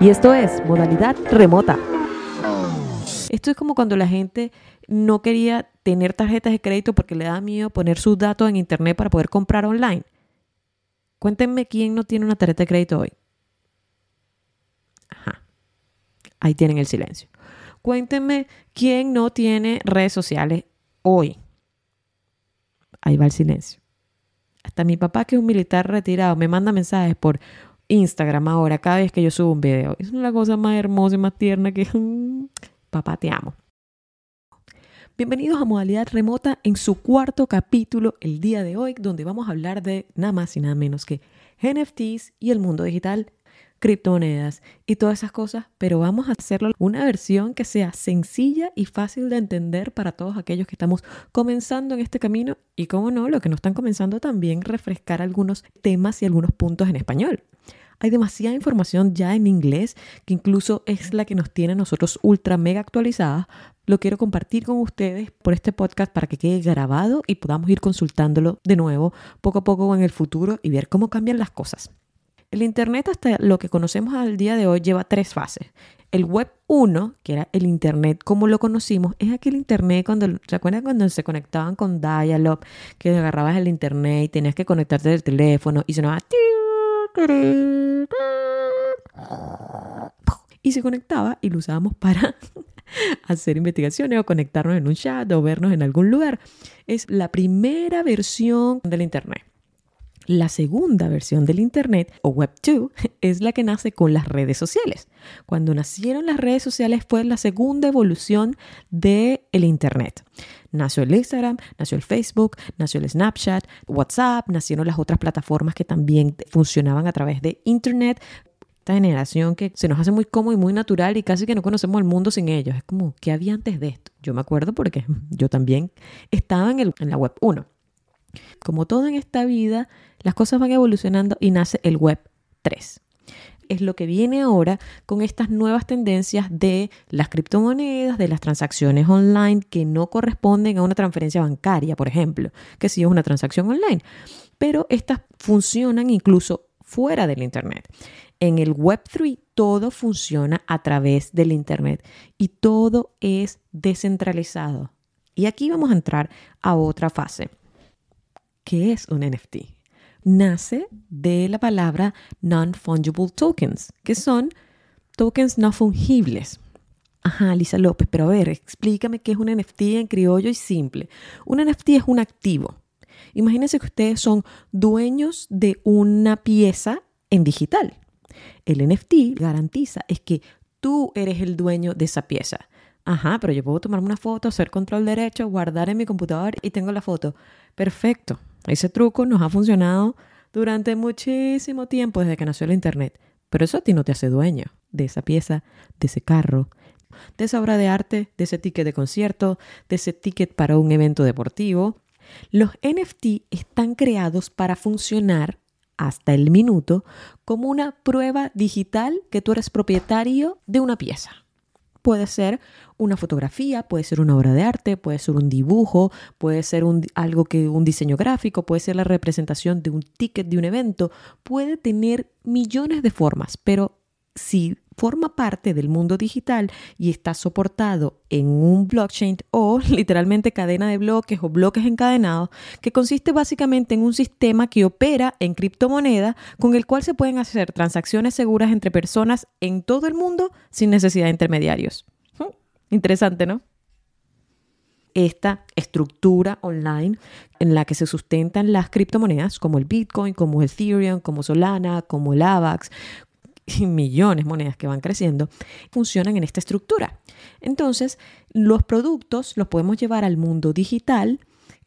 Y esto es modalidad remota. Esto es como cuando la gente no quería tener tarjetas de crédito porque le da miedo poner sus datos en internet para poder comprar online. Cuéntenme quién no tiene una tarjeta de crédito hoy. Ajá. Ahí tienen el silencio. Cuéntenme quién no tiene redes sociales hoy. Ahí va el silencio. Hasta mi papá, que es un militar retirado, me manda mensajes por Instagram ahora cada vez que yo subo un video. Es una cosa más hermosa y más tierna que... papá, te amo. Bienvenidos a Modalidad Remota en su cuarto capítulo el día de hoy, donde vamos a hablar de nada más y nada menos que NFTs y el mundo digital criptomonedas y todas esas cosas, pero vamos a hacerlo una versión que sea sencilla y fácil de entender para todos aquellos que estamos comenzando en este camino y, como no, lo que no están comenzando también refrescar algunos temas y algunos puntos en español. Hay demasiada información ya en inglés que incluso es la que nos tiene nosotros ultra mega actualizadas. Lo quiero compartir con ustedes por este podcast para que quede grabado y podamos ir consultándolo de nuevo poco a poco en el futuro y ver cómo cambian las cosas. El Internet hasta lo que conocemos al día de hoy lleva tres fases. El Web 1, que era el Internet como lo conocimos, es aquel Internet cuando, ¿se acuerdan cuando se conectaban con Dial-Up? Que agarrabas el Internet y tenías que conectarte del teléfono y sonaba... Y se conectaba y lo usábamos para hacer investigaciones o conectarnos en un chat o vernos en algún lugar. Es la primera versión del Internet. La segunda versión del Internet, o Web 2, es la que nace con las redes sociales. Cuando nacieron las redes sociales fue la segunda evolución del el Internet. Nació el Instagram, nació el Facebook, nació el Snapchat, WhatsApp, nacieron las otras plataformas que también funcionaban a través de Internet. Esta generación que se nos hace muy cómodo y muy natural y casi que no conocemos el mundo sin ellos. Es como, ¿qué había antes de esto? Yo me acuerdo porque yo también estaba en, el, en la Web 1. Como todo en esta vida, las cosas van evolucionando y nace el Web 3. Es lo que viene ahora con estas nuevas tendencias de las criptomonedas, de las transacciones online que no corresponden a una transferencia bancaria, por ejemplo, que sí es una transacción online, pero estas funcionan incluso fuera del Internet. En el Web3 todo funciona a través del Internet y todo es descentralizado. Y aquí vamos a entrar a otra fase. ¿Qué es un NFT? Nace de la palabra non-fungible tokens, que son tokens no fungibles. Ajá, Lisa López, pero a ver, explícame qué es un NFT en criollo y simple. Un NFT es un activo. Imagínense que ustedes son dueños de una pieza en digital. El NFT garantiza es que tú eres el dueño de esa pieza. Ajá, pero yo puedo tomarme una foto, hacer control derecho, guardar en mi computador y tengo la foto. Perfecto. Ese truco nos ha funcionado durante muchísimo tiempo desde que nació el Internet. Pero eso a ti no te hace dueño de esa pieza, de ese carro, de esa obra de arte, de ese ticket de concierto, de ese ticket para un evento deportivo. Los NFT están creados para funcionar hasta el minuto como una prueba digital que tú eres propietario de una pieza. Puede ser una fotografía, puede ser una obra de arte, puede ser un dibujo, puede ser un, algo que un diseño gráfico, puede ser la representación de un ticket de un evento, puede tener millones de formas, pero si forma parte del mundo digital y está soportado en un blockchain o literalmente cadena de bloques o bloques encadenados, que consiste básicamente en un sistema que opera en criptomoneda con el cual se pueden hacer transacciones seguras entre personas en todo el mundo sin necesidad de intermediarios. Interesante, ¿no? Esta estructura online en la que se sustentan las criptomonedas como el Bitcoin, como el Ethereum, como Solana, como el AVAX, y millones de monedas que van creciendo, funcionan en esta estructura. Entonces, los productos los podemos llevar al mundo digital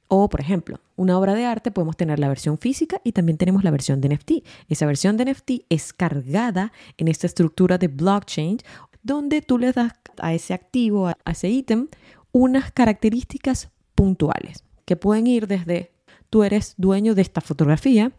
o, por ejemplo, una obra de arte podemos tener la versión física y también tenemos la versión de NFT. Esa versión de NFT es cargada en esta estructura de blockchain donde tú le das a ese activo, a ese ítem, unas características puntuales que pueden ir desde tú eres dueño de esta fotografía,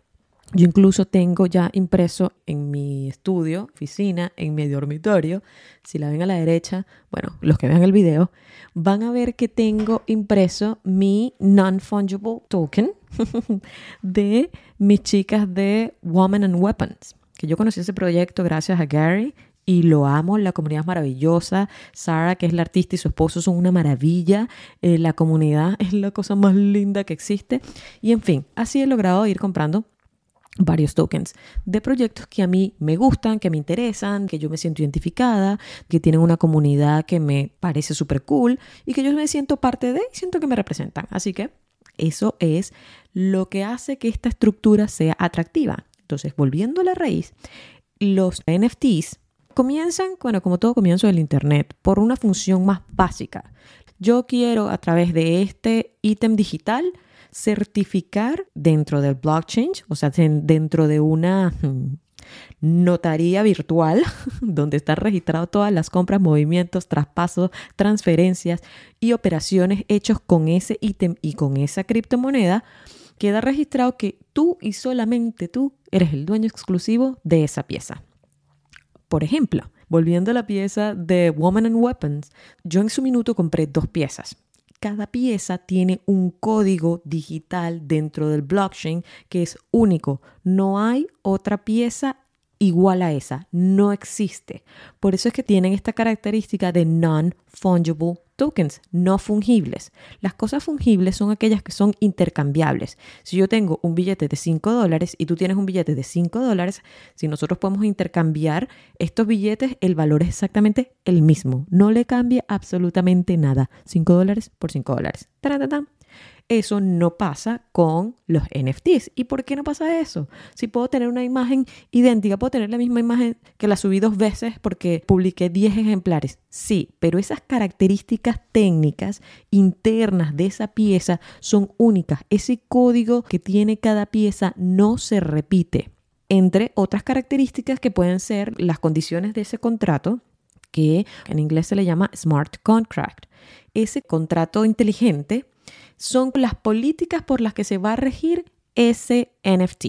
yo incluso tengo ya impreso en mi estudio, oficina, en mi dormitorio. Si la ven a la derecha, bueno, los que vean el video, van a ver que tengo impreso mi non-fungible token de mis chicas de Woman and Weapons. Que yo conocí ese proyecto gracias a Gary y lo amo, la comunidad es maravillosa, Sara, que es la artista, y su esposo son una maravilla, eh, la comunidad es la cosa más linda que existe, y en fin, así he logrado ir comprando varios tokens de proyectos que a mí me gustan, que me interesan, que yo me siento identificada, que tienen una comunidad que me parece súper cool y que yo me siento parte de y siento que me representan. Así que eso es lo que hace que esta estructura sea atractiva. Entonces, volviendo a la raíz, los NFTs comienzan, bueno, como todo comienzo del Internet, por una función más básica. Yo quiero a través de este ítem digital certificar dentro del blockchain, o sea, dentro de una hmm, notaría virtual donde están registradas todas las compras, movimientos, traspasos, transferencias y operaciones hechos con ese ítem y con esa criptomoneda, queda registrado que tú y solamente tú eres el dueño exclusivo de esa pieza. Por ejemplo, volviendo a la pieza de Woman and Weapons, yo en su minuto compré dos piezas. Cada pieza tiene un código digital dentro del blockchain que es único. No hay otra pieza igual a esa. No existe. Por eso es que tienen esta característica de non-fungible tokens no fungibles. Las cosas fungibles son aquellas que son intercambiables. Si yo tengo un billete de 5 dólares y tú tienes un billete de 5 dólares, si nosotros podemos intercambiar estos billetes, el valor es exactamente el mismo. No le cambia absolutamente nada. 5 dólares por 5 dólares. Eso no pasa con los NFTs. ¿Y por qué no pasa eso? Si puedo tener una imagen idéntica, puedo tener la misma imagen que la subí dos veces porque publiqué 10 ejemplares. Sí, pero esas características técnicas internas de esa pieza son únicas. Ese código que tiene cada pieza no se repite. Entre otras características que pueden ser las condiciones de ese contrato, que en inglés se le llama smart contract. Ese contrato inteligente son las políticas por las que se va a regir ese NFT.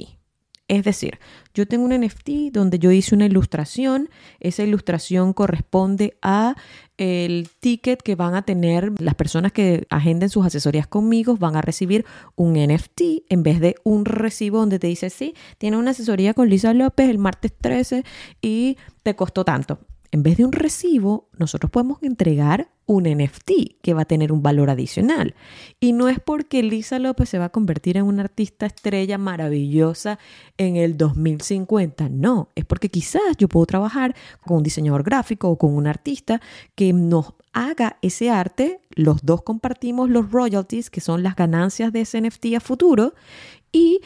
Es decir, yo tengo un NFT donde yo hice una ilustración, esa ilustración corresponde a el ticket que van a tener las personas que agenden sus asesorías conmigo, van a recibir un NFT en vez de un recibo donde te dice, sí, tiene una asesoría con Lisa López el martes 13 y te costó tanto en vez de un recibo, nosotros podemos entregar un NFT que va a tener un valor adicional. Y no es porque Lisa López se va a convertir en una artista estrella maravillosa en el 2050, no, es porque quizás yo puedo trabajar con un diseñador gráfico o con un artista que nos haga ese arte, los dos compartimos los royalties, que son las ganancias de ese NFT a futuro, y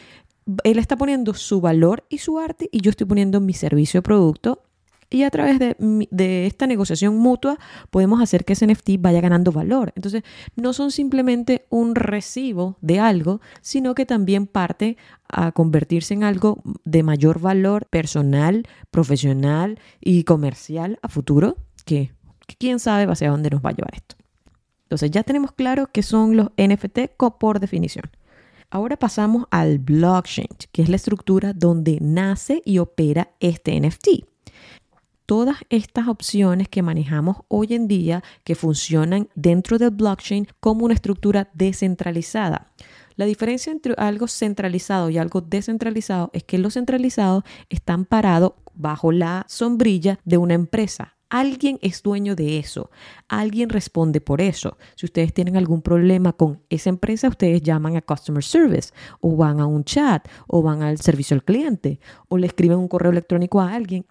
él está poniendo su valor y su arte y yo estoy poniendo mi servicio o producto y a través de, esta negociación mutua podemos hacer que ese NFT vaya ganando valor. Entonces, no son simplemente un recibo de algo, sino que también parte a convertirse en algo de mayor valor personal, profesional y comercial a futuro, que, quién sabe hacia dónde nos va a llevar esto. Entonces, ya tenemos claro qué son los NFT por definición. Ahora pasamos al blockchain, que es la estructura donde nace y opera este NFT todas estas opciones que manejamos hoy en día que funcionan dentro del blockchain como una estructura descentralizada. La diferencia entre algo centralizado y algo descentralizado es que lo centralizado están parados bajo la sombrilla de una empresa. Alguien es dueño de eso, alguien responde por eso. Si ustedes tienen algún problema con esa empresa, ustedes llaman a Customer Service o van a un chat o van al servicio al cliente o le escriben un correo electrónico a alguien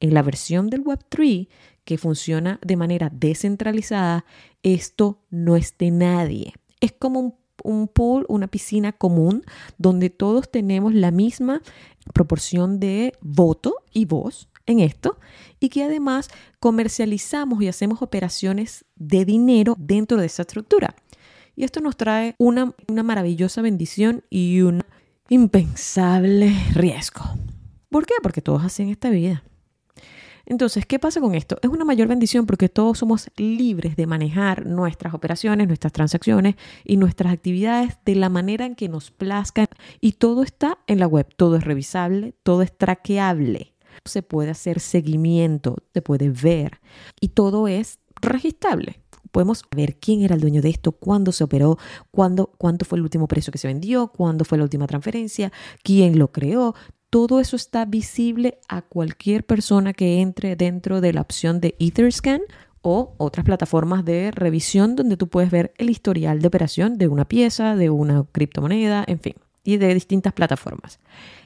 en la versión del Web3 que funciona de manera descentralizada, esto no es de nadie. Es como un, pool, una piscina común donde todos tenemos la misma proporción de voto y voz en esto y que además comercializamos y hacemos operaciones de dinero dentro de esa estructura. Y esto nos trae una, una maravillosa bendición y un impensable riesgo. ¿Por qué? Porque todos hacen esta vida. Entonces, ¿qué pasa con esto? Es una mayor bendición porque todos somos libres de manejar nuestras operaciones, nuestras transacciones y nuestras actividades de la manera en que nos plazca. Y todo está en la web, todo es revisable, todo es traqueable. Se puede hacer seguimiento, se puede ver y todo es registrable. Podemos ver quién era el dueño de esto, cuándo se operó, cuándo, cuánto fue el último precio que se vendió, cuándo fue la última transferencia, quién lo creó. Todo eso está visible a cualquier persona que entre dentro de la opción de Etherscan o otras plataformas de revisión donde tú puedes ver el historial de operación de una pieza, de una criptomoneda, en fin, y de distintas plataformas.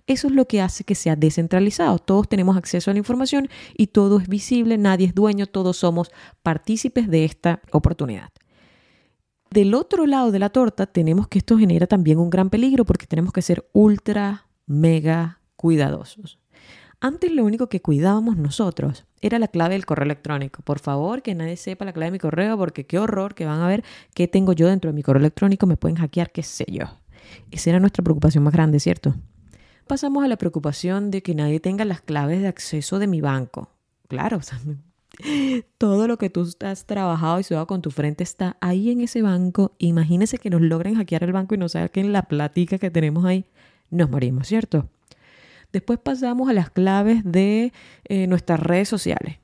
Eso es lo que hace que sea descentralizado. Todos tenemos acceso a la información y todo es visible, nadie es dueño, todos somos partícipes de esta oportunidad. Del otro lado de la torta tenemos que esto genera también un gran peligro porque tenemos que ser ultra, mega cuidadosos. Antes lo único que cuidábamos nosotros era la clave del correo electrónico. Por favor, que nadie sepa la clave de mi correo porque qué horror que van a ver qué tengo yo dentro de mi correo electrónico, me pueden hackear, qué sé yo. Esa era nuestra preocupación más grande, ¿cierto? Pasamos a la preocupación de que nadie tenga las claves de acceso de mi banco. Claro, todo lo que tú has trabajado y sudado con tu frente está ahí en ese banco. Imagínese que nos logren hackear el banco y nos saquen la platica que tenemos ahí. Nos morimos, ¿cierto? Después pasamos a las claves de eh, nuestras redes sociales.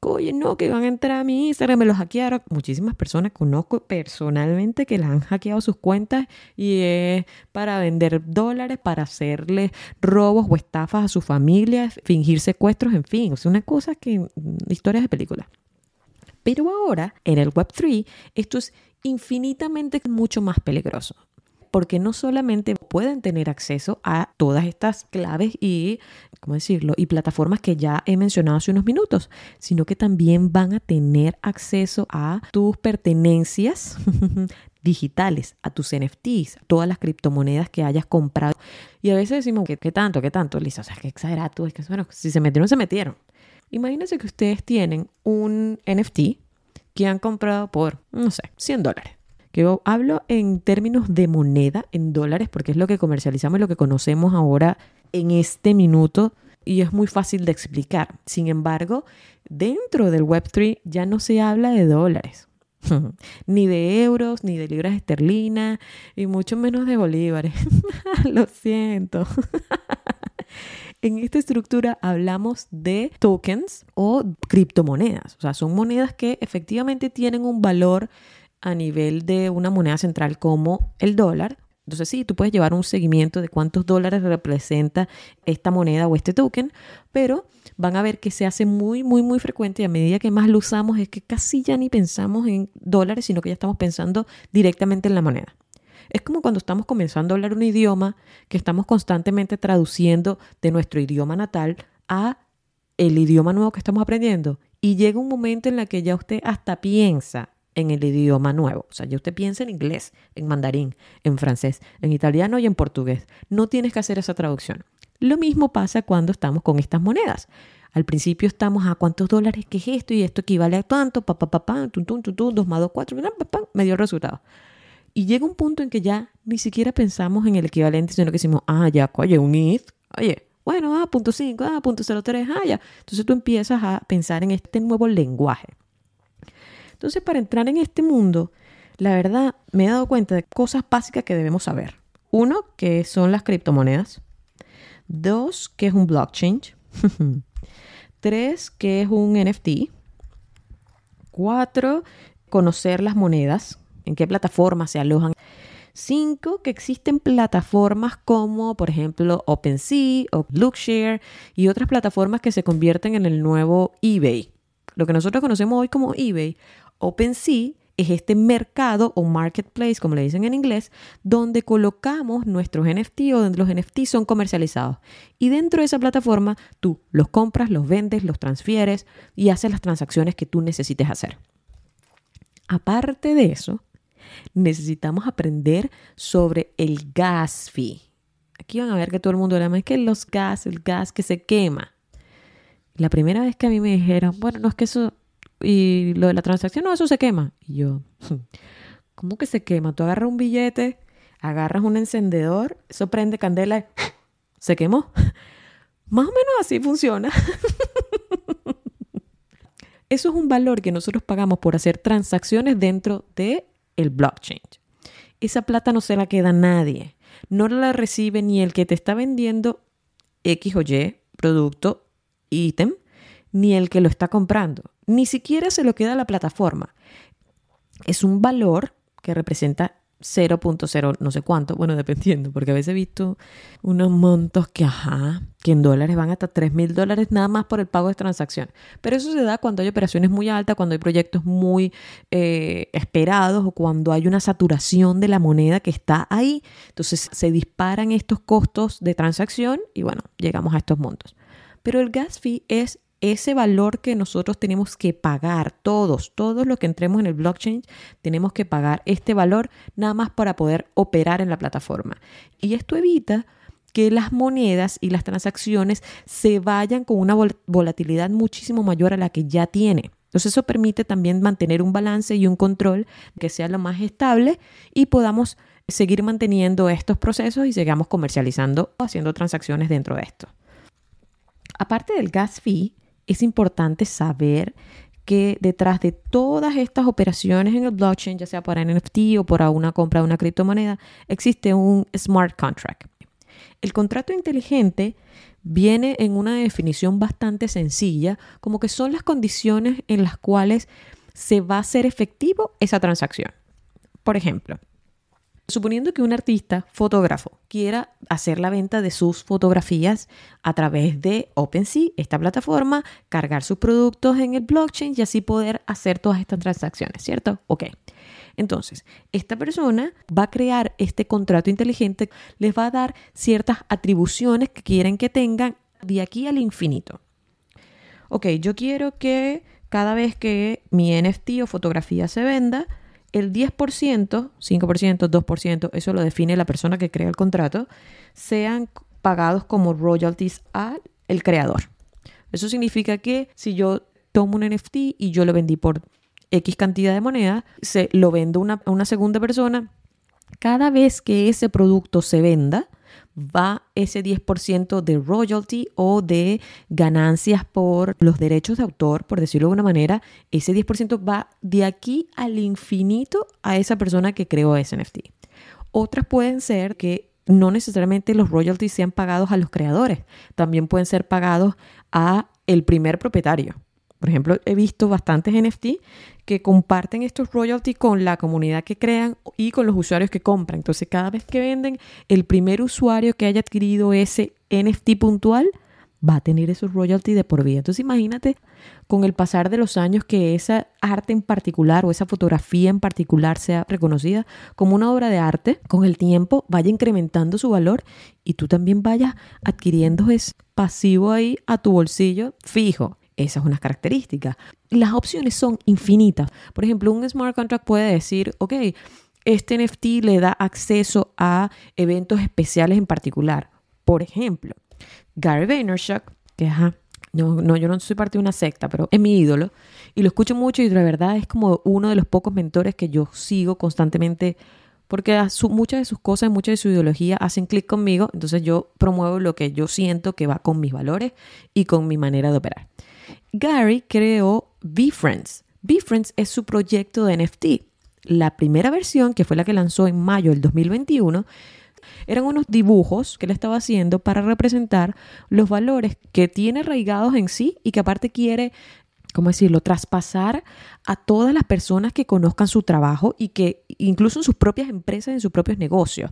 Oye, no, que van a entrar a mi Instagram, me los hackearon. Muchísimas personas conozco personalmente que las han hackeado sus cuentas y es para vender dólares, para hacerle robos o estafas a sus familias, fingir secuestros, en fin. Es una cosa que. Mm, historias de película. Pero ahora, en el Web3, esto es infinitamente mucho más peligroso porque no solamente pueden tener acceso a todas estas claves y, ¿cómo decirlo?, y plataformas que ya he mencionado hace unos minutos, sino que también van a tener acceso a tus pertenencias digitales, a tus NFTs, todas las criptomonedas que hayas comprado. Y a veces decimos, ¿qué, tanto? ¿Qué tanto? Listo, o sea, qué exagerado, es que, bueno, si se metieron, se metieron. Imagínense que ustedes tienen un NFT que han comprado por, no sé, 100 dólares. Yo hablo en términos de moneda, en dólares, porque es lo que comercializamos y lo que conocemos ahora en este minuto y es muy fácil de explicar. Sin embargo, dentro del Web3 ya no se habla de dólares, ni de euros, ni de libras esterlinas, y mucho menos de bolívares. Lo siento. en esta estructura hablamos de tokens o criptomonedas. O sea, son monedas que efectivamente tienen un valor a nivel de una moneda central como el dólar. Entonces sí, tú puedes llevar un seguimiento de cuántos dólares representa esta moneda o este token, pero van a ver que se hace muy, muy, muy frecuente y a medida que más lo usamos es que casi ya ni pensamos en dólares, sino que ya estamos pensando directamente en la moneda. Es como cuando estamos comenzando a hablar un idioma que estamos constantemente traduciendo de nuestro idioma natal a el idioma nuevo que estamos aprendiendo. Y llega un momento en el que ya usted hasta piensa en el idioma nuevo. O sea, ya usted piensa en inglés, en mandarín, en francés, en italiano y en portugués. No tienes que hacer esa traducción. Lo mismo pasa cuando estamos con estas monedas. Al principio estamos a cuántos dólares, qué es esto y esto equivale a tanto, pa, pa, pa, tum, tum, tum, tum, dos más dos, cuatro, me dio el resultado. Y llega un punto en que ya ni siquiera pensamos en el equivalente, sino que decimos, ah, ya, oye, un if, oye, bueno, ah, punto cinco, ah, punto cero tres, ah, ya. Entonces tú empiezas a pensar en este nuevo lenguaje. Entonces, para entrar en este mundo, la verdad, me he dado cuenta de cosas básicas que debemos saber. Uno, que son las criptomonedas. Dos, que es un blockchain. Tres, que es un NFT. Cuatro, conocer las monedas, en qué plataformas se alojan. Cinco, que existen plataformas como, por ejemplo, OpenSea o Lookshare y otras plataformas que se convierten en el nuevo eBay. Lo que nosotros conocemos hoy como eBay OpenSea es este mercado o marketplace, como le dicen en inglés, donde colocamos nuestros NFT o donde los NFT son comercializados. Y dentro de esa plataforma tú los compras, los vendes, los transfieres y haces las transacciones que tú necesites hacer. Aparte de eso, necesitamos aprender sobre el gas fee. Aquí van a ver que todo el mundo llama es que los gas, el gas que se quema. La primera vez que a mí me dijeron, bueno, no es que eso y lo de la transacción, no, eso se quema. Y yo, ¿cómo que se quema? Tú agarras un billete, agarras un encendedor, eso prende candela y se quemó. Más o menos así funciona. Eso es un valor que nosotros pagamos por hacer transacciones dentro de el blockchain. Esa plata no se la queda nadie. No la recibe ni el que te está vendiendo X o Y producto, ítem, ni el que lo está comprando ni siquiera se lo queda la plataforma. Es un valor que representa 0.0 no sé cuánto, bueno, dependiendo, porque a veces he visto unos montos que, ajá, que en dólares van hasta 3 mil dólares nada más por el pago de transacción. Pero eso se da cuando hay operaciones muy altas, cuando hay proyectos muy eh, esperados o cuando hay una saturación de la moneda que está ahí. Entonces se disparan estos costos de transacción y bueno, llegamos a estos montos. Pero el gas fee es ese valor que nosotros tenemos que pagar, todos, todos los que entremos en el blockchain, tenemos que pagar este valor nada más para poder operar en la plataforma. Y esto evita que las monedas y las transacciones se vayan con una volatilidad muchísimo mayor a la que ya tiene. Entonces eso permite también mantener un balance y un control que sea lo más estable y podamos seguir manteniendo estos procesos y sigamos comercializando o haciendo transacciones dentro de esto. Aparte del gas fee, es importante saber que detrás de todas estas operaciones en el blockchain, ya sea para NFT o para una compra de una criptomoneda, existe un smart contract. El contrato inteligente viene en una definición bastante sencilla, como que son las condiciones en las cuales se va a hacer efectivo esa transacción. Por ejemplo, Suponiendo que un artista fotógrafo quiera hacer la venta de sus fotografías a través de OpenSea, esta plataforma, cargar sus productos en el blockchain y así poder hacer todas estas transacciones, ¿cierto? Ok. Entonces, esta persona va a crear este contrato inteligente, les va a dar ciertas atribuciones que quieren que tengan de aquí al infinito. Ok, yo quiero que cada vez que mi NFT o fotografía se venda, el 10%, 5%, 2%, eso lo define la persona que crea el contrato, sean pagados como royalties al el creador. Eso significa que si yo tomo un NFT y yo lo vendí por X cantidad de moneda, se lo vendo a una segunda persona, cada vez que ese producto se venda, va ese 10% de royalty o de ganancias por los derechos de autor, por decirlo de una manera, ese 10% va de aquí al infinito a esa persona que creó ese NFT. Otras pueden ser que no necesariamente los royalties sean pagados a los creadores, también pueden ser pagados a el primer propietario. Por ejemplo, he visto bastantes NFT que comparten estos royalties con la comunidad que crean y con los usuarios que compran. Entonces, cada vez que venden, el primer usuario que haya adquirido ese NFT puntual va a tener esos royalties de por vida. Entonces, imagínate con el pasar de los años que esa arte en particular o esa fotografía en particular sea reconocida como una obra de arte, con el tiempo vaya incrementando su valor y tú también vayas adquiriendo ese pasivo ahí a tu bolsillo fijo. Esa es una característica. Las opciones son infinitas. Por ejemplo, un smart contract puede decir, ok, este NFT le da acceso a eventos especiales en particular. Por ejemplo, Gary Vaynerchuk, que no, no, yo no soy parte de una secta, pero es mi ídolo y lo escucho mucho y de verdad es como uno de los pocos mentores que yo sigo constantemente porque muchas de sus cosas, muchas de su ideología hacen clic conmigo, entonces yo promuevo lo que yo siento que va con mis valores y con mi manera de operar. Gary creó VFriends. VFriends es su proyecto de NFT. La primera versión, que fue la que lanzó en mayo del 2021, eran unos dibujos que él estaba haciendo para representar los valores que tiene arraigados en sí y que aparte quiere, ¿cómo decirlo?, traspasar a todas las personas que conozcan su trabajo y que incluso en sus propias empresas, en sus propios negocios.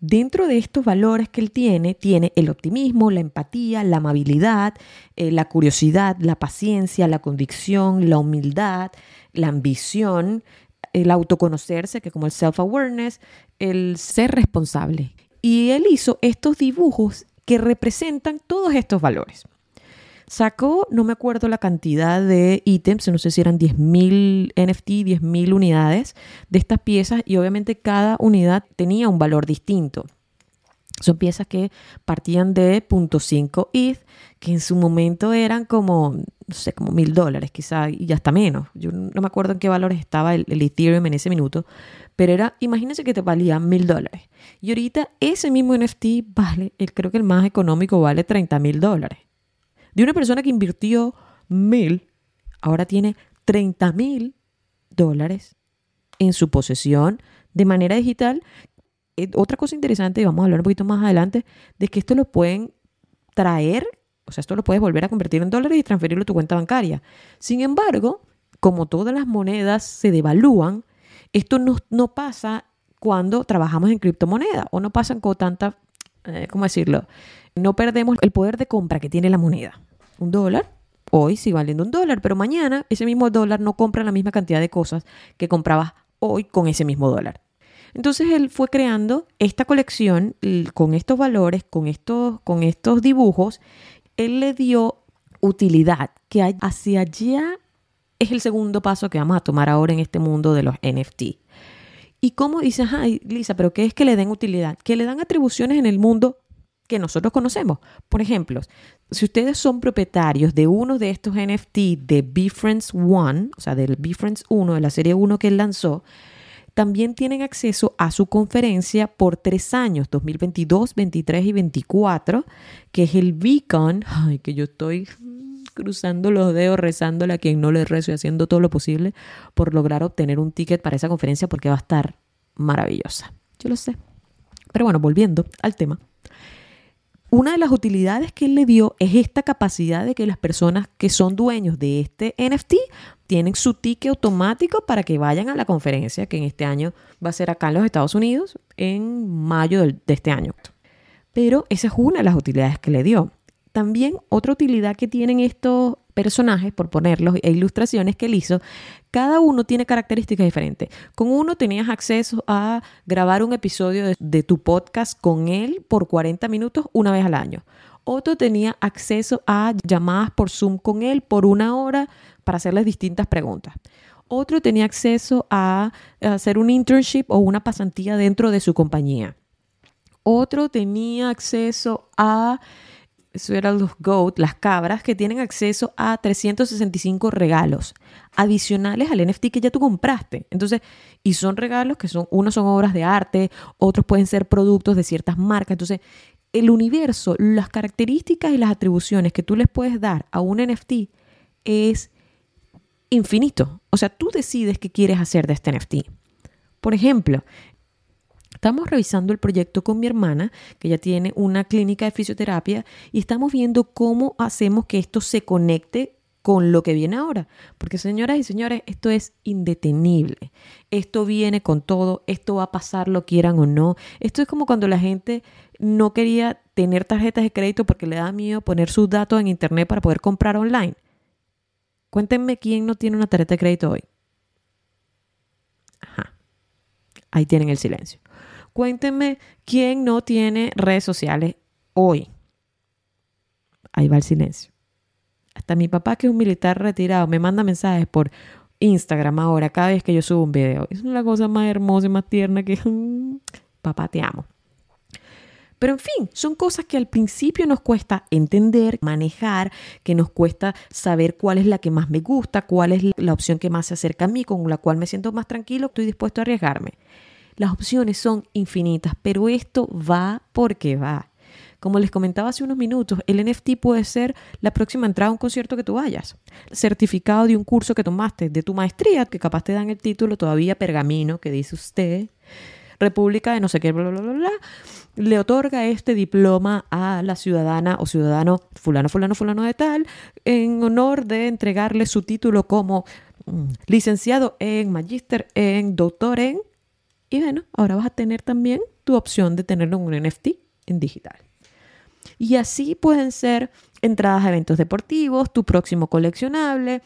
Dentro de estos valores que él tiene, tiene el optimismo, la empatía, la amabilidad, eh, la curiosidad, la paciencia, la convicción, la humildad, la ambición, el autoconocerse, que como el self-awareness, el ser responsable. Y él hizo estos dibujos que representan todos estos valores. Sacó, no me acuerdo la cantidad de ítems, no sé si eran 10.000 NFT, 10.000 unidades de estas piezas y obviamente cada unidad tenía un valor distinto. Son piezas que partían de .5 ETH, que en su momento eran como, no sé, como mil dólares quizá, y hasta menos. Yo no me acuerdo en qué valores estaba el, el Ethereum en ese minuto, pero era, imagínense que te valía mil dólares. Y ahorita ese mismo NFT vale, creo que el más económico vale 30 mil dólares. De una persona que invirtió mil, ahora tiene 30 mil dólares en su posesión de manera digital. Eh, otra cosa interesante, y vamos a hablar un poquito más adelante, de que esto lo pueden traer, o sea, esto lo puedes volver a convertir en dólares y transferirlo a tu cuenta bancaria. Sin embargo, como todas las monedas se devalúan, esto no, pasa cuando trabajamos en criptomoneda o no pasan con tanta, eh, ¿cómo decirlo? No perdemos el poder de compra que tiene la moneda. Un dólar hoy sigue valiendo un dólar, pero mañana ese mismo dólar no compra la misma cantidad de cosas que comprabas hoy con ese mismo dólar. Entonces él fue creando esta colección con estos valores, con estos, con estos dibujos. Él le dio utilidad, que hacia allá es el segundo paso que vamos a tomar ahora en este mundo de los NFT. ¿Y cómo dices, ay, Lisa, pero qué es que le den utilidad? Que le dan atribuciones en el mundo que nosotros conocemos. Por ejemplo, si ustedes son propietarios de uno de estos NFT de Befriends One, o sea, del Befriends 1, de la serie 1 que él lanzó, también tienen acceso a su conferencia por tres años, 2022, 23 y 24, que es el Beacon, ay, que yo estoy cruzando los dedos, rezándole a quien no le rezo y haciendo todo lo posible por lograr obtener un ticket para esa conferencia porque va a estar maravillosa. Yo lo sé. Pero bueno, volviendo al tema. Una de las utilidades que él le dio es esta capacidad de que las personas que son dueños de este NFT tienen su ticket automático para que vayan a la conferencia que en este año va a ser acá en los Estados Unidos en mayo de este año. Pero esa es una de las utilidades que le dio. También otra utilidad que tienen estos personajes, por ponerlos, e ilustraciones que él hizo, cada uno tiene características diferentes. Con uno tenías acceso a grabar un episodio de, tu podcast con él por 40 minutos una vez al año. Otro tenía acceso a llamadas por Zoom con él por una hora para hacerles distintas preguntas. Otro tenía acceso a hacer un internship o una pasantía dentro de su compañía. Otro tenía acceso a eso eran los GOAT, las cabras, que tienen acceso a 365 regalos adicionales al NFT que ya tú compraste. Entonces, y son regalos que son, unos son obras de arte, otros pueden ser productos de ciertas marcas. Entonces, el universo, las características y las atribuciones que tú les puedes dar a un NFT es infinito. O sea, tú decides qué quieres hacer de este NFT. Por ejemplo, Estamos revisando el proyecto con mi hermana, que ya tiene una clínica de fisioterapia, y estamos viendo cómo hacemos que esto se conecte con lo que viene ahora. Porque señoras y señores, esto es indetenible. Esto viene con todo, esto va a pasar, lo quieran o no. Esto es como cuando la gente no quería tener tarjetas de crédito porque le da miedo poner sus datos en internet para poder comprar online. Cuéntenme quién no tiene una tarjeta de crédito hoy. Ajá. Ahí tienen el silencio. Cuéntenme quién no tiene redes sociales hoy. Ahí va el silencio. Hasta mi papá, que es un militar retirado, me manda mensajes por Instagram ahora cada vez que yo subo un video. Es una cosa más hermosa y más tierna que, papá, te amo. Pero en fin, son cosas que al principio nos cuesta entender, manejar, que nos cuesta saber cuál es la que más me gusta, cuál es la opción que más se acerca a mí, con la cual me siento más tranquilo, estoy dispuesto a arriesgarme. Las opciones son infinitas, pero esto va porque va. Como les comentaba hace unos minutos, el NFT puede ser la próxima entrada a un concierto que tú vayas, certificado de un curso que tomaste, de tu maestría, que capaz te dan el título todavía pergamino que dice usted, República de no sé qué, bla, bla, bla, bla, le otorga este diploma a la ciudadana o ciudadano fulano, fulano, fulano de tal, en honor de entregarle su título como mm, licenciado en magíster, en doctor en y bueno, ahora vas a tener también tu opción de tenerlo en un NFT en digital. Y así pueden ser entradas a eventos deportivos, tu próximo coleccionable,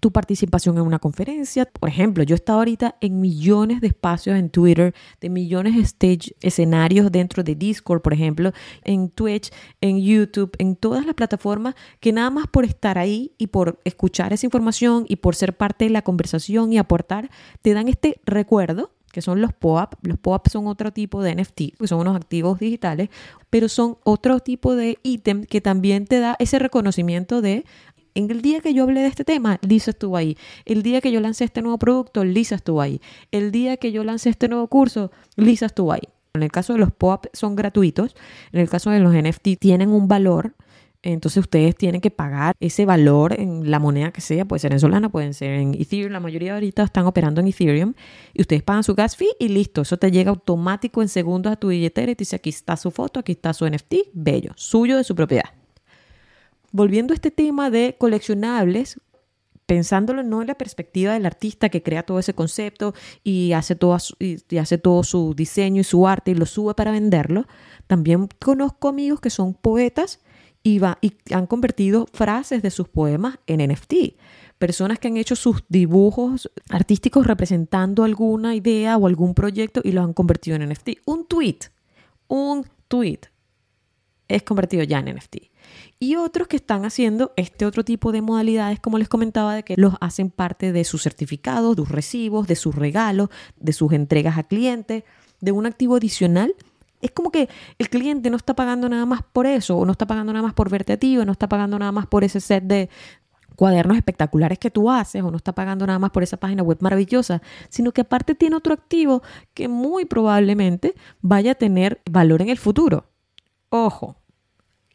tu participación en una conferencia. Por ejemplo, yo he estado ahorita en millones de espacios en Twitter, de millones de stage escenarios dentro de Discord, por ejemplo, en Twitch, en YouTube, en todas las plataformas que nada más por estar ahí y por escuchar esa información y por ser parte de la conversación y aportar, te dan este recuerdo que son los POAP. Los POAP son otro tipo de NFT, que son unos activos digitales, pero son otro tipo de ítem que también te da ese reconocimiento de, en el día que yo hablé de este tema, Lisa estuvo ahí. El día que yo lancé este nuevo producto, Lisa estuvo ahí. El día que yo lancé este nuevo curso, Lisa estuvo ahí. En el caso de los POAP son gratuitos, en el caso de los NFT tienen un valor entonces ustedes tienen que pagar ese valor en la moneda que sea, puede ser en Solana, pueden ser en Ethereum, la mayoría ahorita están operando en Ethereum y ustedes pagan su gas fee y listo, eso te llega automático en segundos a tu billetera y te dice aquí está su foto, aquí está su NFT, bello, suyo de su propiedad. Volviendo a este tema de coleccionables, pensándolo no en la perspectiva del artista que crea todo ese concepto y hace todo y hace todo su diseño y su arte y lo sube para venderlo. También conozco amigos que son poetas y, han convertido frases de sus poemas en NFT. Personas que han hecho sus dibujos artísticos representando alguna idea o algún proyecto y los han convertido en NFT. Un tweet, un tweet es convertido ya en NFT. Y otros que están haciendo este otro tipo de modalidades, como les comentaba, de que los hacen parte de sus certificados, de sus recibos, de sus regalos, de sus entregas a clientes, de un activo adicional. Es como que el cliente no está pagando nada más por eso, o no está pagando nada más por verte a ti, o no está pagando nada más por ese set de cuadernos espectaculares que tú haces, o no está pagando nada más por esa página web maravillosa, sino que aparte tiene otro activo que muy probablemente vaya a tener valor en el futuro. Ojo,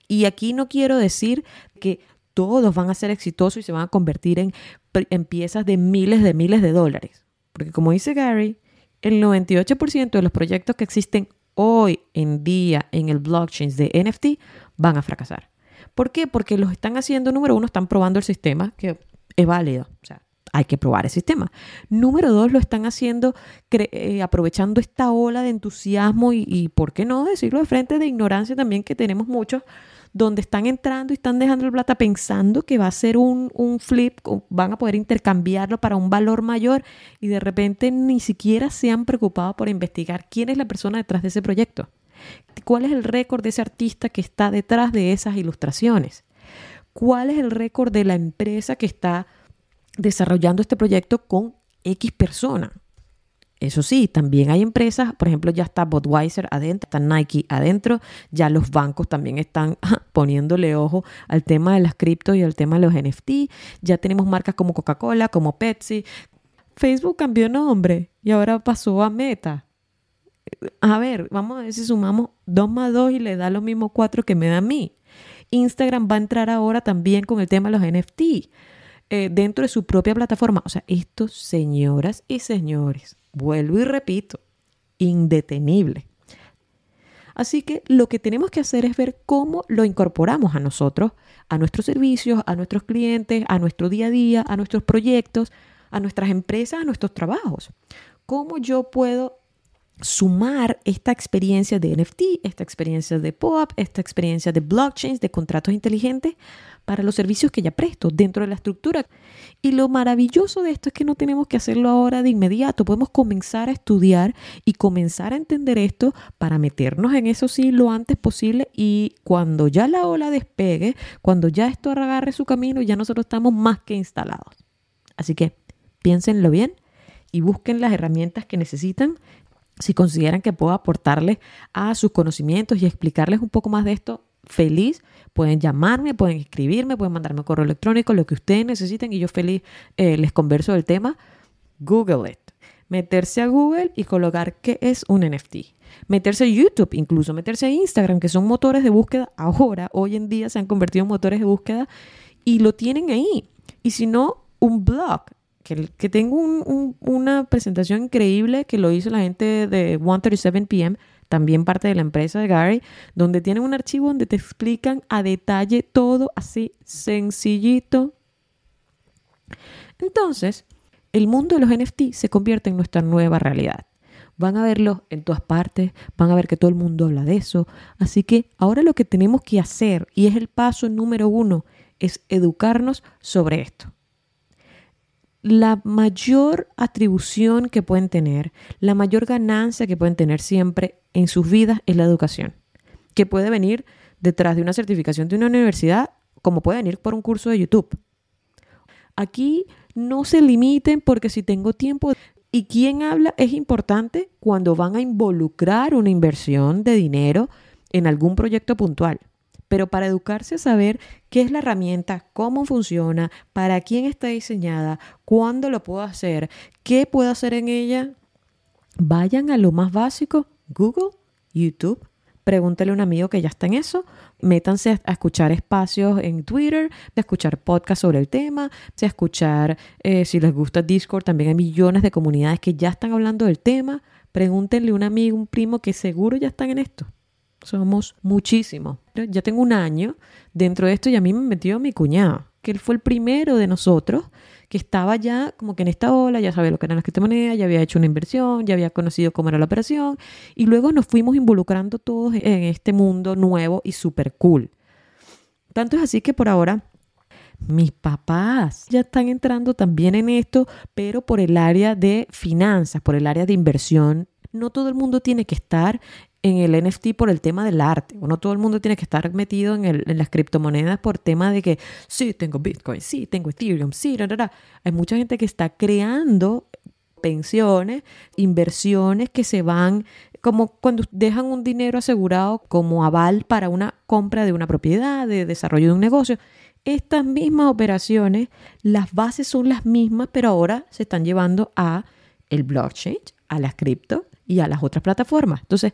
y aquí no quiero decir que todos van a ser exitosos y se van a convertir en, en piezas de miles de miles de dólares. Porque como dice Gary, el 98% de los proyectos que existen hoy en día en el blockchain de NFT van a fracasar. ¿Por qué? Porque los están haciendo, número uno, están probando el sistema, que es válido. O sea, hay que probar el sistema. Número dos, lo están haciendo eh, aprovechando esta ola de entusiasmo y, y, ¿por qué no decirlo de frente, de ignorancia también que tenemos muchos donde están entrando y están dejando el plata pensando que va a ser un, un flip, van a poder intercambiarlo para un valor mayor y de repente ni siquiera se han preocupado por investigar quién es la persona detrás de ese proyecto. ¿Cuál es el récord de ese artista que está detrás de esas ilustraciones? ¿Cuál es el récord de la empresa que está desarrollando este proyecto con X persona? Eso sí, también hay empresas, por ejemplo, ya está Budweiser adentro, está Nike adentro, ya los bancos también están poniéndole ojo al tema de las cripto y al tema de los NFT, ya tenemos marcas como Coca-Cola, como Pepsi. Facebook cambió nombre y ahora pasó a Meta. A ver, vamos a ver si sumamos 2 más 2 y le da lo mismo 4 que me da a mí. Instagram va a entrar ahora también con el tema de los NFT eh, dentro de su propia plataforma. O sea, estos señoras y señores Vuelvo y repito, indetenible. Así que lo que tenemos que hacer es ver cómo lo incorporamos a nosotros, a nuestros servicios, a nuestros clientes, a nuestro día a día, a nuestros proyectos, a nuestras empresas, a nuestros trabajos. ¿Cómo yo puedo sumar esta experiencia de NFT, esta experiencia de POAP, esta experiencia de blockchains, de contratos inteligentes para los servicios que ya presto dentro de la estructura. Y lo maravilloso de esto es que no tenemos que hacerlo ahora de inmediato, podemos comenzar a estudiar y comenzar a entender esto para meternos en eso sí lo antes posible y cuando ya la ola despegue, cuando ya esto agarre su camino, ya nosotros estamos más que instalados. Así que piénsenlo bien y busquen las herramientas que necesitan si consideran que puedo aportarles a sus conocimientos y explicarles un poco más de esto, feliz. Pueden llamarme, pueden escribirme, pueden mandarme correo electrónico, lo que ustedes necesiten y yo feliz eh, les converso del tema. Google it. Meterse a Google y colocar qué es un NFT. Meterse a YouTube, incluso meterse a Instagram, que son motores de búsqueda ahora, hoy en día se han convertido en motores de búsqueda y lo tienen ahí. Y si no, un blog que, tengo una presentación increíble que lo hizo la gente de 137 PM, también parte de la empresa de Gary, donde tienen un archivo donde te explican a detalle todo así sencillito. Entonces, el mundo de los NFT se convierte en nuestra nueva realidad. Van a verlo en todas partes, van a ver que todo el mundo habla de eso. Así que ahora lo que tenemos que hacer, y es el paso número uno, es educarnos sobre esto la mayor atribución que pueden tener, la mayor ganancia que pueden tener siempre en sus vidas es la educación, que puede venir detrás de una certificación de una universidad, como puede venir por un curso de YouTube. Aquí no se limiten porque si tengo tiempo y quién habla es importante cuando van a involucrar una inversión de dinero en algún proyecto puntual pero para educarse a saber qué es la herramienta, cómo funciona, para quién está diseñada, cuándo lo puedo hacer, qué puedo hacer en ella, vayan a lo más básico, Google, YouTube. Pregúntele a un amigo que ya está en eso. Métanse a escuchar espacios en Twitter, a escuchar podcasts sobre el tema, a escuchar, eh, si les gusta Discord, también hay millones de comunidades que ya están hablando del tema. Pregúntenle a un amigo, un primo que seguro ya están en esto. Somos muchísimos. Ya tengo un año dentro de esto y a mí me metió mi cuñado, que él fue el primero de nosotros que estaba ya como que en esta ola, ya sabía lo que eran las criptomonedas, ya había hecho una inversión, ya había conocido cómo era la operación y luego nos fuimos involucrando todos en este mundo nuevo y súper cool. Tanto es así que por ahora mis papás ya están entrando también en esto, pero por el área de finanzas, por el área de inversión. No todo el mundo tiene que estar en el NFT por el tema del arte. no todo el mundo tiene que estar metido en, el, en las criptomonedas por tema de que sí, tengo Bitcoin, sí, tengo Ethereum, sí, Hay mucha gente que está creando pensiones, inversiones que se van como cuando dejan un dinero asegurado como aval para una compra de una propiedad, de desarrollo de un negocio. Estas mismas operaciones, las bases son las mismas, pero ahora se están llevando a el blockchain, a las cripto y a las otras plataformas. Entonces,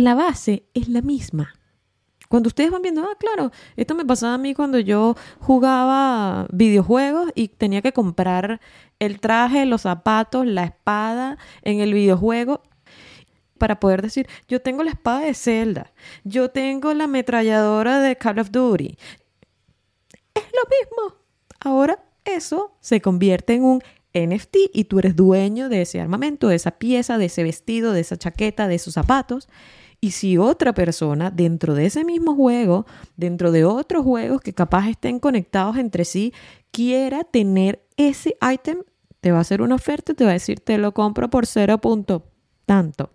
la base es la misma. Cuando ustedes van viendo, ah, claro, esto me pasaba a mí cuando yo jugaba videojuegos y tenía que comprar el traje, los zapatos, la espada en el videojuego para poder decir, yo tengo la espada de Zelda, yo tengo la ametralladora de Call of Duty. Es lo mismo. Ahora eso se convierte en un NFT y tú eres dueño de ese armamento, de esa pieza, de ese vestido, de esa chaqueta, de esos zapatos. Y si otra persona dentro de ese mismo juego, dentro de otros juegos que capaz estén conectados entre sí, quiera tener ese ítem, te va a hacer una oferta y te va a decir, te lo compro por cero punto tanto.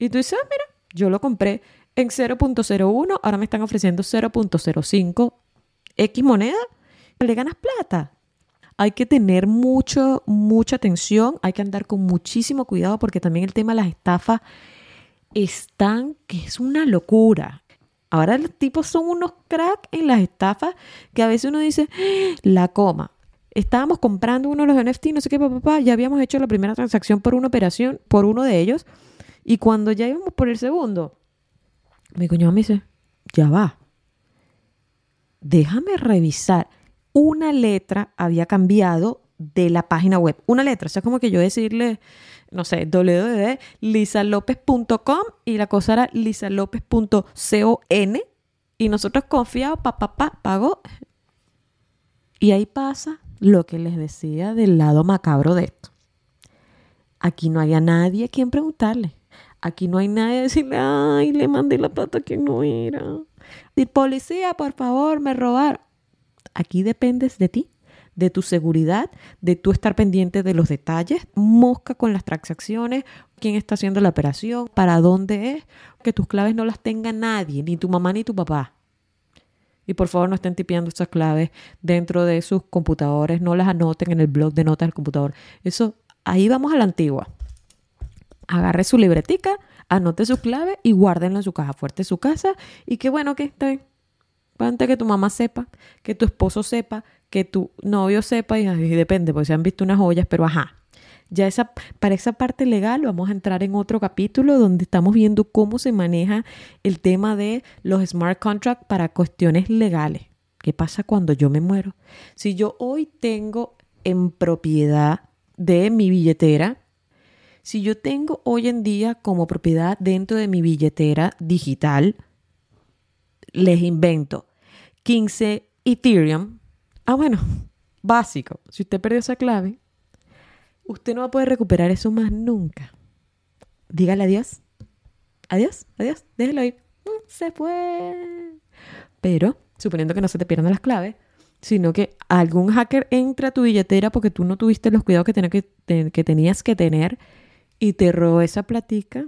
Y tú dices, ah, mira, yo lo compré en 0.01, ahora me están ofreciendo 0.05 X moneda, le ganas plata. Hay que tener mucho, mucha atención, hay que andar con muchísimo cuidado porque también el tema de las estafas están, que es una locura. Ahora los tipos son unos crack en las estafas que a veces uno dice, ¡Ah! la coma. Estábamos comprando uno de los NFT, no sé qué, papá, ya habíamos hecho la primera transacción por una operación, por uno de ellos. Y cuando ya íbamos por el segundo, mi cuñado me dice, ya va. Déjame revisar. Una letra había cambiado de la página web. Una letra. O sea, como que yo decirle, no sé, www.lisalopez.com y la cosa era lisalopez.con y nosotros confiados, pa, pa, pa, pagó. Y ahí pasa lo que les decía del lado macabro de esto. Aquí no había nadie a quien preguntarle. Aquí no hay nadie a decirle, ay, le mandé la plata a quien no era. Y policía, por favor, me robaron. Aquí dependes de ti de tu seguridad, de tu estar pendiente de los detalles, mosca con las transacciones, quién está haciendo la operación, para dónde es, que tus claves no las tenga nadie, ni tu mamá ni tu papá. Y por favor no estén tipeando estas claves dentro de sus computadores, no las anoten en el blog de notas del computador. Eso, ahí vamos a la antigua. Agarre su libretica, anote su clave y guárdenla en su caja fuerte de su casa. Y qué bueno que estén. Antes que tu mamá sepa, que tu esposo sepa, que tu novio sepa y, depende, porque se han visto unas joyas, pero ajá. Ya esa, para esa parte legal vamos a entrar en otro capítulo donde estamos viendo cómo se maneja el tema de los smart contracts para cuestiones legales. ¿Qué pasa cuando yo me muero? Si yo hoy tengo en propiedad de mi billetera, si yo tengo hoy en día como propiedad dentro de mi billetera digital, les invento 15 Ethereum, Ah, bueno, básico. Si usted perdió esa clave, usted no va a poder recuperar eso más nunca. Dígale adiós. Adiós, adiós, déjelo ir. Mm, se fue. Pero, suponiendo que no se te pierdan las claves, sino que algún hacker entra a tu billetera porque tú no tuviste los cuidados que, que, que tenías que tener y te robó esa platica.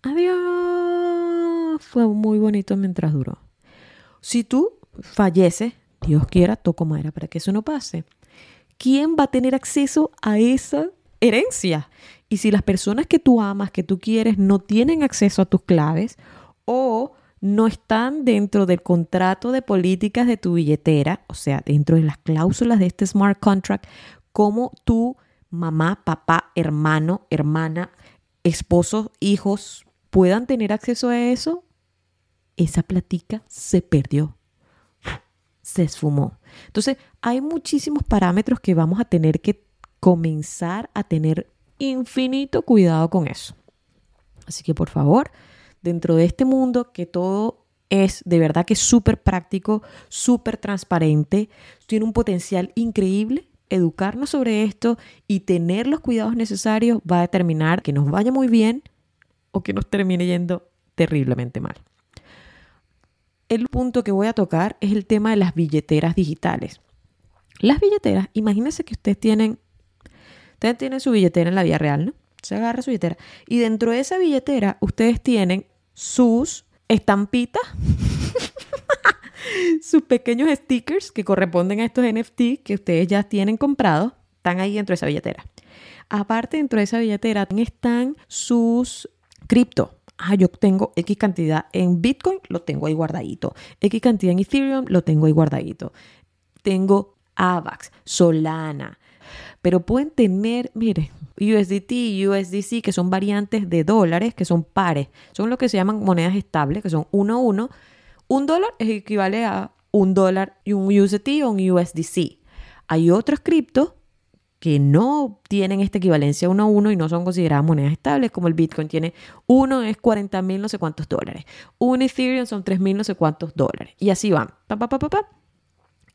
Adiós. Fue muy bonito mientras duró. Si tú falleces Dios quiera, toco madera para que eso no pase. ¿Quién va a tener acceso a esa herencia? Y si las personas que tú amas, que tú quieres, no tienen acceso a tus claves o no están dentro del contrato de políticas de tu billetera, o sea, dentro de las cláusulas de este smart contract, como tu mamá, papá, hermano, hermana, esposo, hijos puedan tener acceso a eso, esa platica se perdió se esfumó. Entonces, hay muchísimos parámetros que vamos a tener que comenzar a tener infinito cuidado con eso. Así que por favor, dentro de este mundo que todo es de verdad que súper práctico, súper transparente, tiene un potencial increíble. Educarnos sobre esto y tener los cuidados necesarios va a determinar que nos vaya muy bien o que nos termine yendo terriblemente mal. El punto que voy a tocar es el tema de las billeteras digitales. Las billeteras, imagínense que ustedes tienen, ustedes tienen su billetera en la vida real, ¿no? Se agarra su billetera y dentro de esa billetera ustedes tienen sus estampitas, sus pequeños stickers que corresponden a estos NFT que ustedes ya tienen comprados, están ahí dentro de esa billetera. Aparte, dentro de esa billetera están sus cripto. Ah, yo tengo X cantidad en Bitcoin, lo tengo ahí guardadito. X cantidad en Ethereum, lo tengo ahí guardadito. Tengo AVAX, Solana. Pero pueden tener, mire, USDT y USDC, que son variantes de dólares, que son pares. Son lo que se llaman monedas estables, que son 1 a 1. Un dólar es equivale a un dólar y un USDT o un USDC. Hay otros criptos que no tienen esta equivalencia uno a uno y no son consideradas monedas estables, como el Bitcoin tiene uno es 40 mil no sé cuántos dólares, un Ethereum son 3 mil no sé cuántos dólares, y así van. Pa, pa, pa,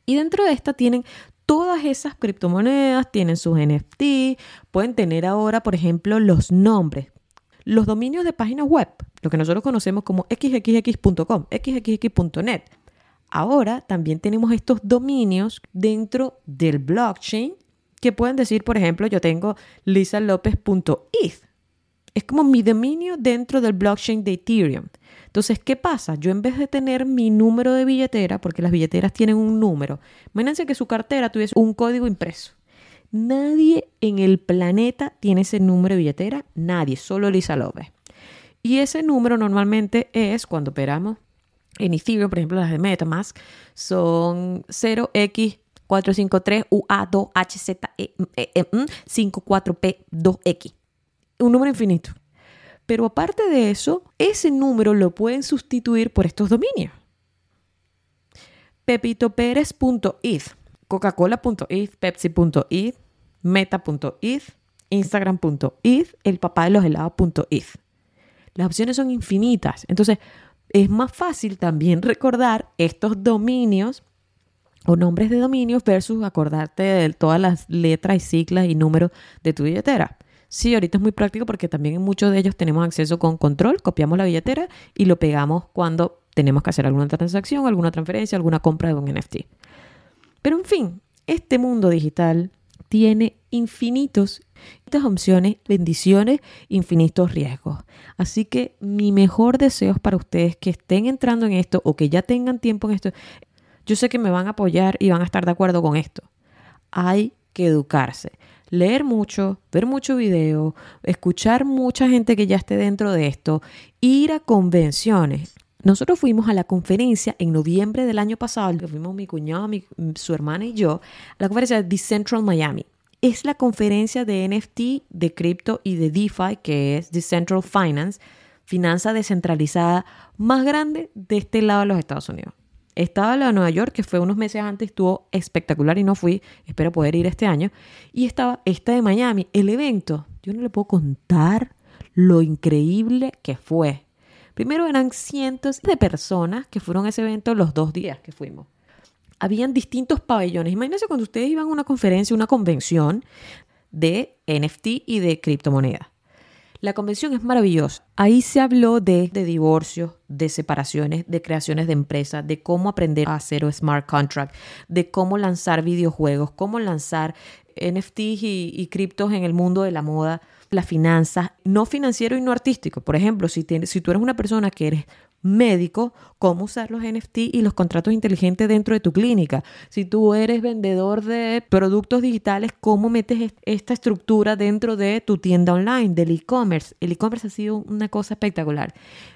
y dentro de esta tienen todas esas criptomonedas, tienen sus NFT, pueden tener ahora, por ejemplo, los nombres, los dominios de páginas web, lo que nosotros conocemos como xxx.com, xxx.net. Ahora también tenemos estos dominios dentro del blockchain que pueden decir, por ejemplo, yo tengo lisalopez.eth. Es como mi dominio dentro del blockchain de Ethereum. Entonces, ¿qué pasa? Yo en vez de tener mi número de billetera, porque las billeteras tienen un número, imagínense que su cartera tuviese un código impreso. Nadie en el planeta tiene ese número de billetera, nadie, solo Lisa López. Y ese número normalmente es cuando operamos en Ethereum, por ejemplo, las de Metamask, son 0x 453UA2HZE54P2X. Un número infinito. Pero aparte de eso, ese número lo pueden sustituir por estos dominios. pepitoperez.eth, coca-cola.eth, pepsi.eth, meta.eth, instagram.eth, el papá de los helados.eth. Las opciones son infinitas. Entonces, es más fácil también recordar estos dominios o nombres de dominios versus acordarte de todas las letras y siglas y números de tu billetera. Sí, ahorita es muy práctico porque también en muchos de ellos tenemos acceso con control, copiamos la billetera y lo pegamos cuando tenemos que hacer alguna transacción, alguna transferencia, alguna compra de un NFT. Pero en fin, este mundo digital tiene infinitos estas opciones, bendiciones, infinitos riesgos. Así que mi mejor deseo para ustedes que estén entrando en esto o que ya tengan tiempo en esto yo sé que me van a apoyar y van a estar de acuerdo con esto. Hay que educarse. Leer mucho, ver mucho video, escuchar mucha gente que ya esté dentro de esto, ir a convenciones. Nosotros fuimos a la conferencia en noviembre del año pasado, fuimos mi cuñado, su hermana y yo, a la conferencia de Decentral Miami. Es la conferencia de NFT, de cripto y de DeFi, que es Decentral Finance, finanza descentralizada más grande de este lado de los Estados Unidos. Estaba la de Nueva York, que fue unos meses antes, estuvo espectacular y no fui, espero poder ir este año. Y estaba esta de Miami, el evento. Yo no le puedo contar lo increíble que fue. Primero eran cientos de personas que fueron a ese evento los dos días que fuimos. Habían distintos pabellones. Imagínense cuando ustedes iban a una conferencia, una convención de NFT y de criptomonedas. La convención es maravillosa. Ahí se habló de, divorcios, de separaciones, de creaciones de empresas, de cómo aprender a hacer un smart contract, de cómo lanzar videojuegos, cómo lanzar NFTs y, y criptos en el mundo de la moda, las finanzas, no financiero y no artístico. Por ejemplo, si, tienes, si tú eres una persona que eres médico cómo usar los NFT y los contratos inteligentes dentro de tu clínica. Si tú eres vendedor de productos digitales, cómo metes esta estructura dentro de tu tienda online, del e-commerce. El e-commerce ha sido una cosa espectacular.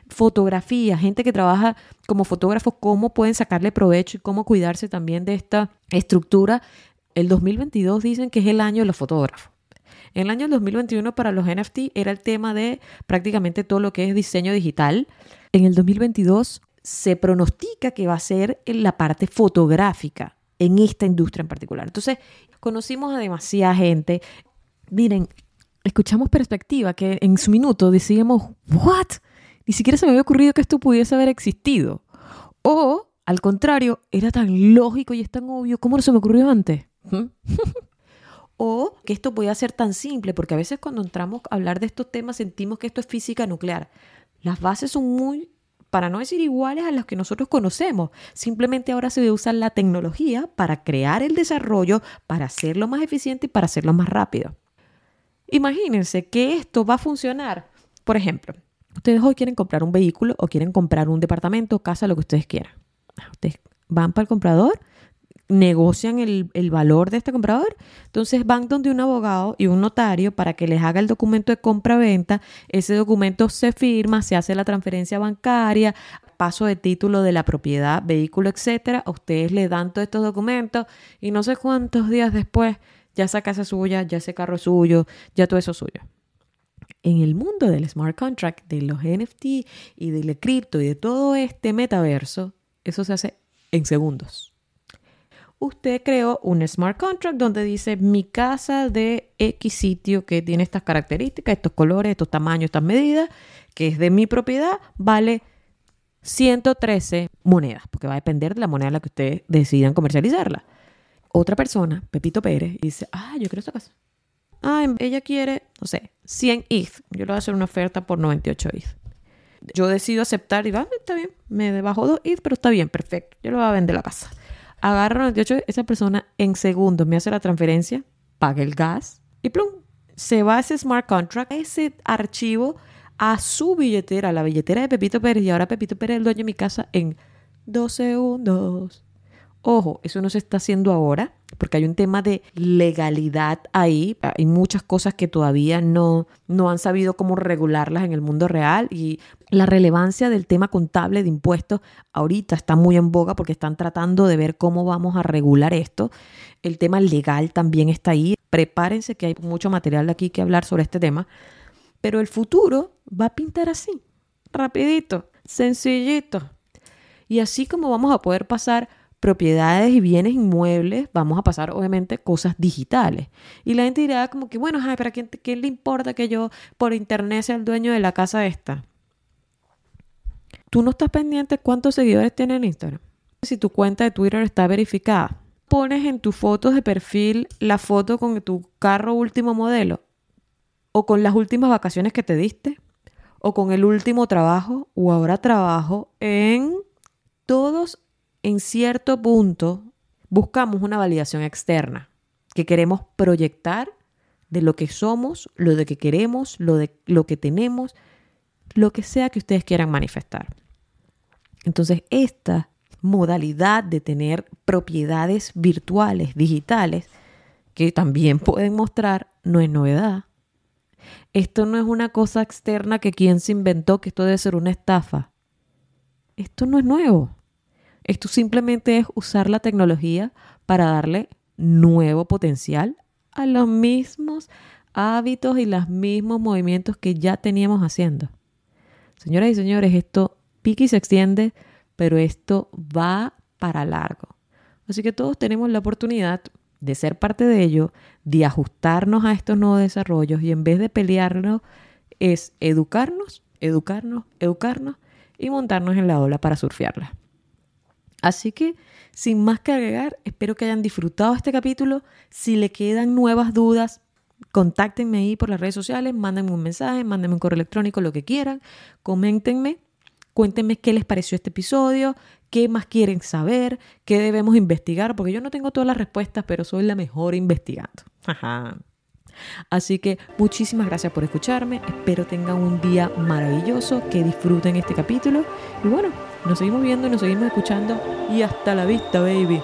Fotografía, gente que trabaja como fotógrafos, cómo pueden sacarle provecho y cómo cuidarse también de esta estructura. El 2022 dicen que es el año de los fotógrafos. En el año 2021 para los NFT era el tema de prácticamente todo lo que es diseño digital. En el 2022 se pronostica que va a ser en la parte fotográfica en esta industria en particular. Entonces, conocimos a demasiada gente. Miren, escuchamos perspectiva que en su minuto decíamos, ¿what? Ni siquiera se me había ocurrido que esto pudiese haber existido. O, al contrario, era tan lógico y es tan obvio, ¿cómo no se me ocurrió antes? ¿Mm? o que esto podía ser tan simple, porque a veces cuando entramos a hablar de estos temas sentimos que esto es física nuclear. Las bases son muy, para no decir iguales a las que nosotros conocemos, simplemente ahora se usa la tecnología para crear el desarrollo, para hacerlo más eficiente y para hacerlo más rápido. Imagínense que esto va a funcionar. Por ejemplo, ustedes hoy quieren comprar un vehículo o quieren comprar un departamento, casa, lo que ustedes quieran. Ustedes van para el comprador negocian el, valor de este comprador. Entonces van donde un abogado y un notario para que les haga el documento de compra-venta. Ese documento se firma, se hace la transferencia bancaria, paso de título de la propiedad, vehículo, etcétera. Ustedes le dan todos estos documentos y no sé cuántos días después ya esa casa es suya, ya ese carro es suyo, ya todo eso es suyo. En el mundo del smart contract, de los NFT y del cripto y de todo este metaverso, eso se hace en segundos usted creó un smart contract donde dice mi casa de X sitio que tiene estas características, estos colores, estos tamaños, estas medidas, que es de mi propiedad, vale 113 monedas, porque va a depender de la moneda en la que ustedes decidan comercializarla. Otra persona, Pepito Pérez, dice, ah, yo quiero esta casa. Ah, ella quiere, no sé, 100 ETH. Yo le voy a hacer una oferta por 98 ETH. Yo decido aceptar y va, ah, está bien, me bajo 2 ETH, pero está bien, perfecto. Yo le voy a vender la casa agarra 98, esa persona en segundos me hace la transferencia, paga el gas y plum, se va ese smart contract, ese archivo a su billetera, a la billetera de Pepito Pérez y ahora Pepito Pérez es el dueño de mi casa en dos segundos. Ojo, eso no se está haciendo ahora porque hay un tema de legalidad ahí. Hay muchas cosas que todavía no, no han sabido cómo regularlas en el mundo real y la relevancia del tema contable de impuestos ahorita está muy en boga porque están tratando de ver cómo vamos a regular esto. El tema legal también está ahí. Prepárense que hay mucho material de aquí que hablar sobre este tema. Pero el futuro va a pintar así, rapidito, sencillito. Y así como vamos a poder pasar propiedades y bienes inmuebles, vamos a pasar obviamente cosas digitales. Y la gente dirá como que, bueno, ay, ¿para quién, le importa que yo por internet sea el dueño de la casa esta? Tú no estás pendiente cuántos seguidores tiene en Instagram. Si tu cuenta de Twitter está verificada, pones en tus fotos de perfil la foto con tu carro último modelo o con las últimas vacaciones que te diste o con el último trabajo o ahora trabajo en todos en cierto punto buscamos una validación externa que queremos proyectar de lo que somos, lo de que queremos, lo de lo que tenemos, lo que sea que ustedes quieran manifestar. Entonces, esta modalidad de tener propiedades virtuales, digitales, que también pueden mostrar, no es novedad. Esto no es una cosa externa que quien se inventó, que esto debe ser una estafa. Esto no es nuevo. Esto simplemente es usar la tecnología para darle nuevo potencial a los mismos hábitos y los mismos movimientos que ya teníamos haciendo. Señoras y señores, esto pique y se extiende, pero esto va para largo. Así que todos tenemos la oportunidad de ser parte de ello, de ajustarnos a estos nuevos desarrollos y en vez de pelearnos, es educarnos, educarnos, educarnos y montarnos en la ola para surfearla. Así que, sin más que agregar, espero que hayan disfrutado este capítulo. Si le quedan nuevas dudas, contáctenme ahí por las redes sociales, mándenme un mensaje, mándenme un correo electrónico, lo que quieran, coméntenme, cuéntenme qué les pareció este episodio, qué más quieren saber, qué debemos investigar, porque yo no tengo todas las respuestas, pero soy la mejor investigando. Así que muchísimas gracias por escucharme, espero tengan un día maravilloso, que disfruten este capítulo y bueno, nos seguimos viendo nos seguimos escuchando. Y hasta la vista, baby.